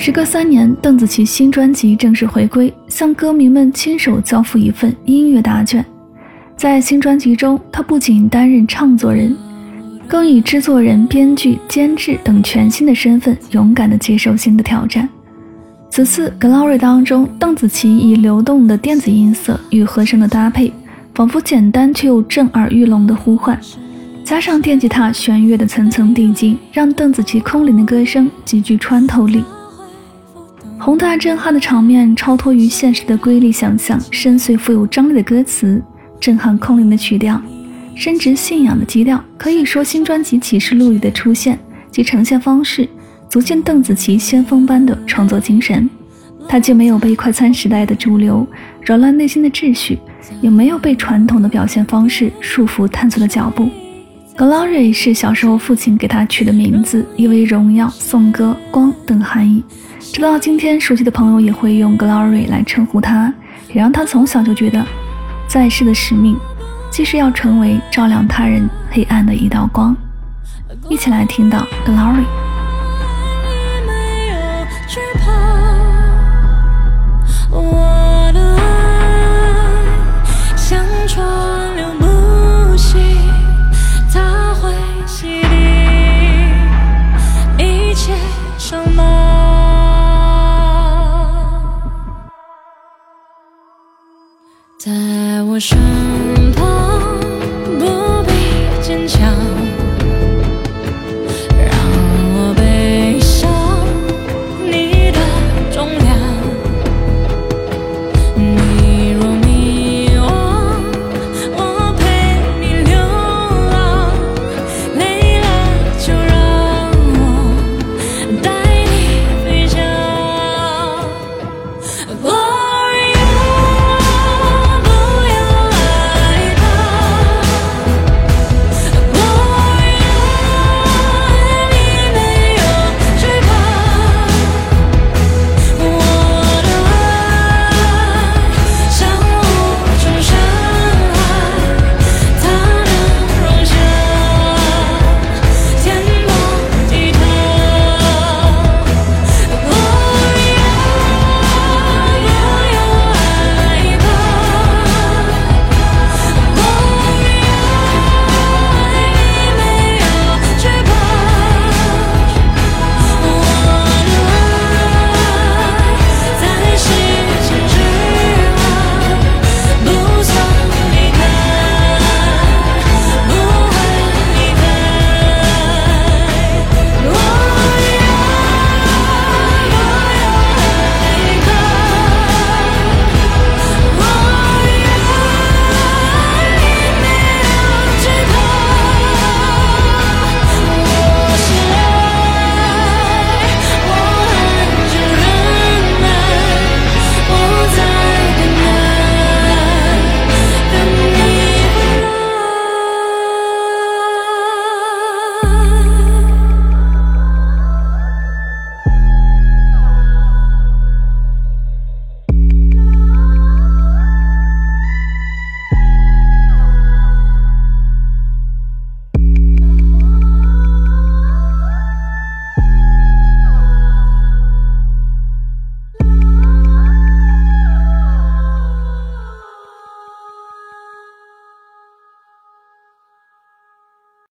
时隔三年，邓紫棋新专辑正式回归，向歌迷们亲手交付一份音乐答卷。在新专辑中，她不仅担任唱作人，更以制作人、编剧、监制等全新的身份，勇敢地接受新的挑战。此次《Glory》当中，邓紫棋以流动的电子音色与和声的搭配，仿佛简单却又震耳欲聋的呼唤，加上电吉他弦乐的层层递进，让邓紫棋空灵的歌声极具穿透力。宏大震撼的场面，超脱于现实的瑰丽想象；深邃富有张力的歌词，震撼空灵的曲调，深植信仰的基调。可以说，新专辑《启示录》里的出现及呈现方式，足见邓紫棋先锋般的创作精神。她既没有被快餐时代的主流扰乱内心的秩序，也没有被传统的表现方式束缚探索的脚步。Glory 是小时候父亲给她取的名字，意为荣耀、颂歌、光等含义。直到今天，熟悉的朋友也会用 Glory 来称呼他，也让他从小就觉得，在世的使命，既是要成为照亮他人黑暗的一道光。一起来听到 Glory。在我身旁。